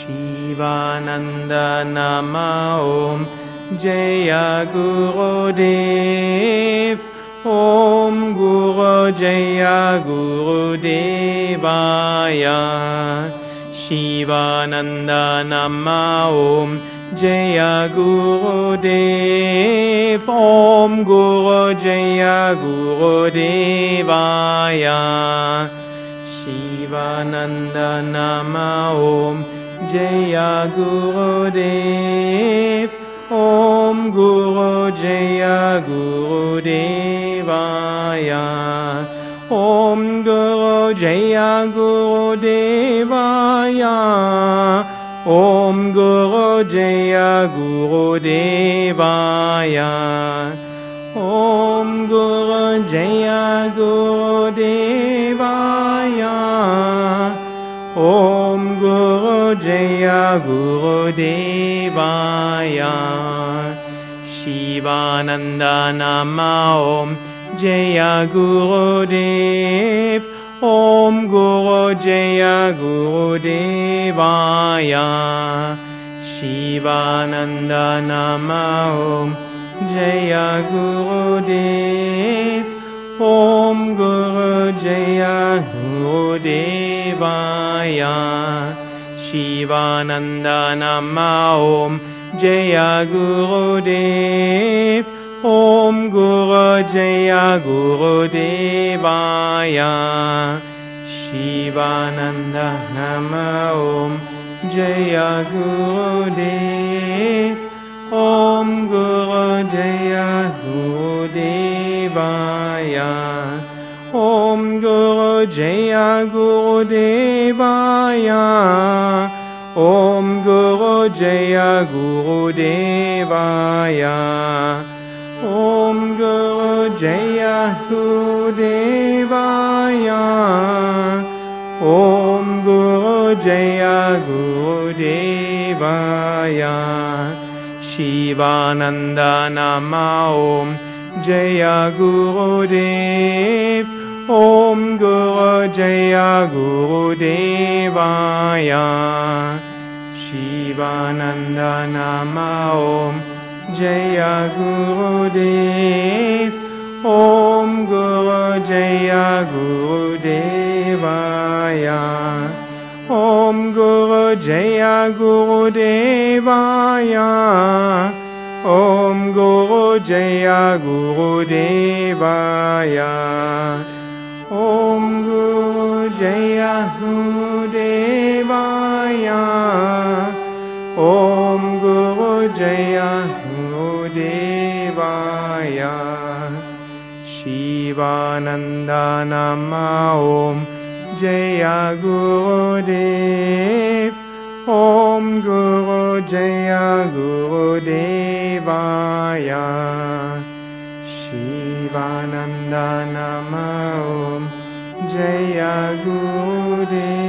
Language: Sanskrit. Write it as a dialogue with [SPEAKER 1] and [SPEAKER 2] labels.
[SPEAKER 1] शिवानन्द नम ॐ जय गुरुदेव ॐ गुरु जय गुरुदेवाय शिवानन्द नम ॐ जय गुरुदेव ॐ गुरु जय गुरुदेवाय शिवानन्द नम ॐ जय गुरुदेव ॐ गुरु जय गुरुदेवाय ॐ गुरु जय गुरुदेवाय ॐ गुरु जय गुरुदेवाय ॐ गुरु जय गुरुदेवाय ॐ गुरु जय गुरुदेवाय शिवानन्द नम ॐ जय गुरुदेव ॐ गुरु जय गुरुदेवाय शिवानन्द नम ॐ जय गुरुदेव ॐ गुरु जय गुरुदेवाय शिवानन्द ॐ जय गुरुदेव। ॐ गुरु जय गुरुदेवाय। शिवानन्द नम ॐ जय गुरुदेव। ॐ गुरु जय जय गुरुदेवाय ॐ गुरु जय गुरुदेवाय ॐ गुरु जय गुरुदेवाय ॐ गुरु जय गुरुदेवाय शिवानन्द नम ॐ जय ॐ गुरु जय गुरुदेवाय शिवानन्द नम ॐ जय गुरुदेव ॐ गुरु जय गुरुदेवाय ॐ गुरु जय गुरुदेवाय ॐ गुरु जय गुरुदेवाय ॐ गुरु जय गुरुदेवाय ॐ गुरु जय गुरुदेवाय शिवानन्द नम ॐ जय गुरुदेव। ॐ गुरु जय गुरुदेवाय शिवानन्द नम ॐ जय गुरुदेव